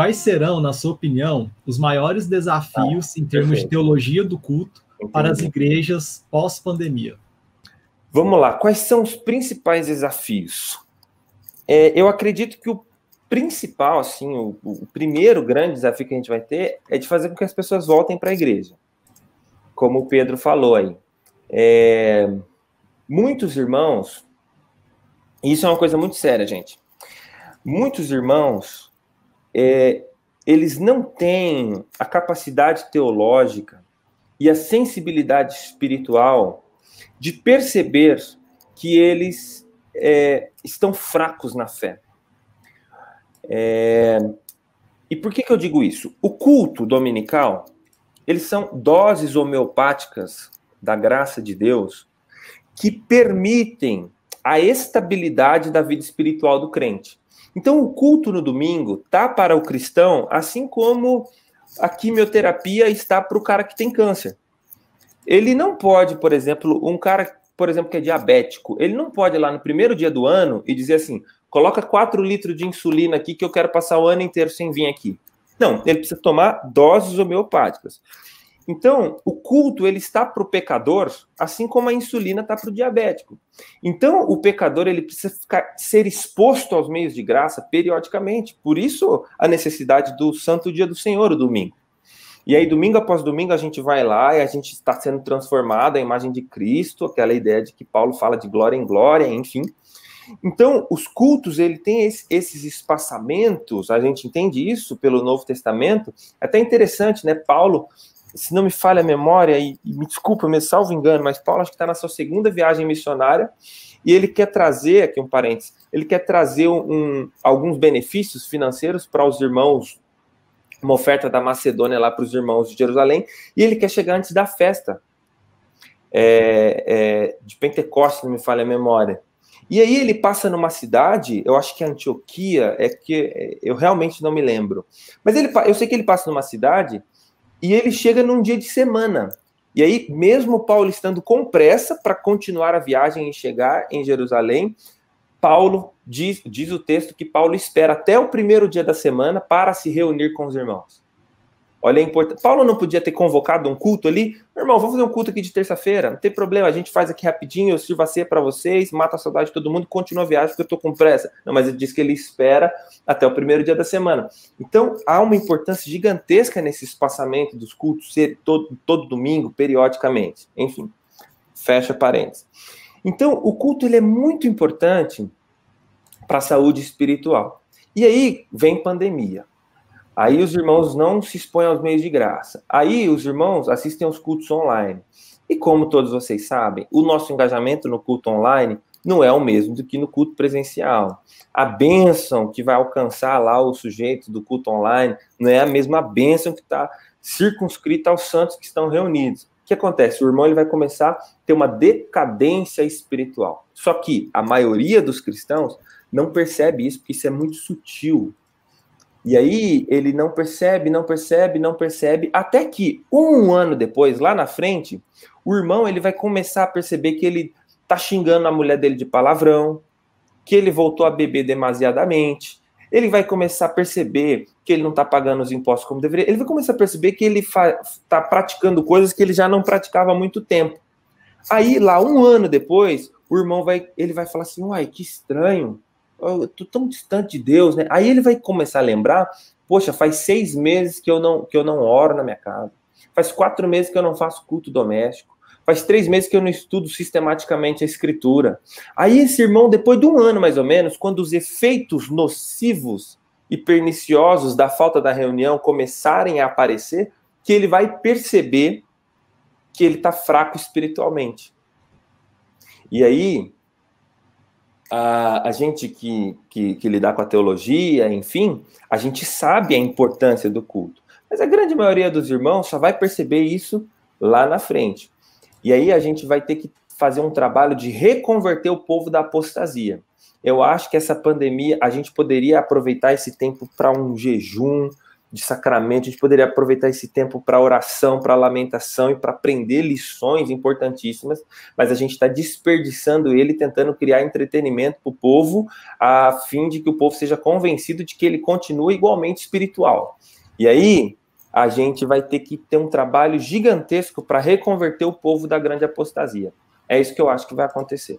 quais serão, na sua opinião, os maiores desafios ah, em termos perfeito. de teologia do culto Entendi. para as igrejas pós-pandemia? Vamos lá, quais são os principais desafios? É, eu acredito que o principal, assim, o, o, primeiro grande desafio que a gente vai ter é de fazer com que as pessoas voltem para a igreja. Como o Pedro falou aí. É, muitos irmãos, isso é uma coisa muito séria, gente. Muitos irmãos, é, eles não têm a capacidade teológica e a sensibilidade espiritual de perceber que eles é, estão fracos na fé. É... E por que, que eu digo isso? O culto dominical, eles são doses homeopáticas da graça de Deus que permitem a estabilidade da vida espiritual do crente. Então, o culto no domingo tá para o cristão, assim como a quimioterapia está para o cara que tem câncer. Ele não pode, por exemplo, um cara, por exemplo, que é diabético, ele não pode lá no primeiro dia do ano e dizer assim: coloca 4 litros de insulina aqui que eu quero passar o ano inteiro sem vir aqui. Não, ele precisa tomar doses homeopáticas. Então, o culto ele está para o pecador, assim como a insulina está para o diabético. Então, o pecador ele precisa ficar, ser exposto aos meios de graça periodicamente. Por isso, a necessidade do Santo Dia do Senhor, o domingo. E aí, domingo após domingo, a gente vai lá e a gente está sendo transformado à imagem de Cristo, aquela ideia de que Paulo fala de glória em glória, enfim. Então, os cultos, ele tem esse, esses espaçamentos, a gente entende isso pelo Novo Testamento. É até interessante, né? Paulo, se não me falha a memória, e, e me desculpa, me salvo engano, mas Paulo acho que está na sua segunda viagem missionária e ele quer trazer, aqui um parênteses, ele quer trazer um, alguns benefícios financeiros para os irmãos, uma oferta da Macedônia lá para os irmãos de Jerusalém, e ele quer chegar antes da festa é, é, de Pentecostes, não me falha a memória. E aí ele passa numa cidade, eu acho que é Antioquia, é que é, eu realmente não me lembro. Mas ele, eu sei que ele passa numa cidade e ele chega num dia de semana. E aí, mesmo Paulo estando com pressa para continuar a viagem e chegar em Jerusalém, Paulo diz, diz o texto que Paulo espera até o primeiro dia da semana para se reunir com os irmãos. Olha a importância. Paulo não podia ter convocado um culto ali. Irmão, vamos fazer um culto aqui de terça-feira. Não tem problema, a gente faz aqui rapidinho, eu sirvo a ceia para vocês, mata a saudade de todo mundo, continua a viagem porque eu estou com pressa. Não, mas ele diz que ele espera até o primeiro dia da semana. Então, há uma importância gigantesca nesse espaçamento dos cultos ser todo, todo domingo, periodicamente. Enfim, fecha parênteses. Então, o culto ele é muito importante para a saúde espiritual. E aí vem pandemia. Aí os irmãos não se expõem aos meios de graça. Aí os irmãos assistem aos cultos online. E como todos vocês sabem, o nosso engajamento no culto online não é o mesmo do que no culto presencial. A bênção que vai alcançar lá o sujeito do culto online não é a mesma bênção que está circunscrita aos santos que estão reunidos. O que acontece? O irmão ele vai começar a ter uma decadência espiritual. Só que a maioria dos cristãos não percebe isso, porque isso é muito sutil. E aí ele não percebe, não percebe, não percebe, até que um ano depois, lá na frente, o irmão ele vai começar a perceber que ele tá xingando a mulher dele de palavrão, que ele voltou a beber demasiadamente. Ele vai começar a perceber que ele não está pagando os impostos como deveria. Ele vai começar a perceber que ele está praticando coisas que ele já não praticava há muito tempo. Aí, lá um ano depois, o irmão vai, ele vai falar assim: uai, que estranho eu tô tão distante de Deus, né? Aí ele vai começar a lembrar, poxa, faz seis meses que eu não que eu não oro na minha casa, faz quatro meses que eu não faço culto doméstico, faz três meses que eu não estudo sistematicamente a escritura. Aí esse irmão, depois de um ano mais ou menos, quando os efeitos nocivos e perniciosos da falta da reunião começarem a aparecer, que ele vai perceber que ele está fraco espiritualmente. E aí a, a gente que, que, que lidar com a teologia, enfim, a gente sabe a importância do culto. Mas a grande maioria dos irmãos só vai perceber isso lá na frente. E aí a gente vai ter que fazer um trabalho de reconverter o povo da apostasia. Eu acho que essa pandemia, a gente poderia aproveitar esse tempo para um jejum, de sacramento, a gente poderia aproveitar esse tempo para oração, para lamentação e para aprender lições importantíssimas, mas a gente está desperdiçando ele tentando criar entretenimento para o povo, a fim de que o povo seja convencido de que ele continua igualmente espiritual. E aí a gente vai ter que ter um trabalho gigantesco para reconverter o povo da grande apostasia. É isso que eu acho que vai acontecer.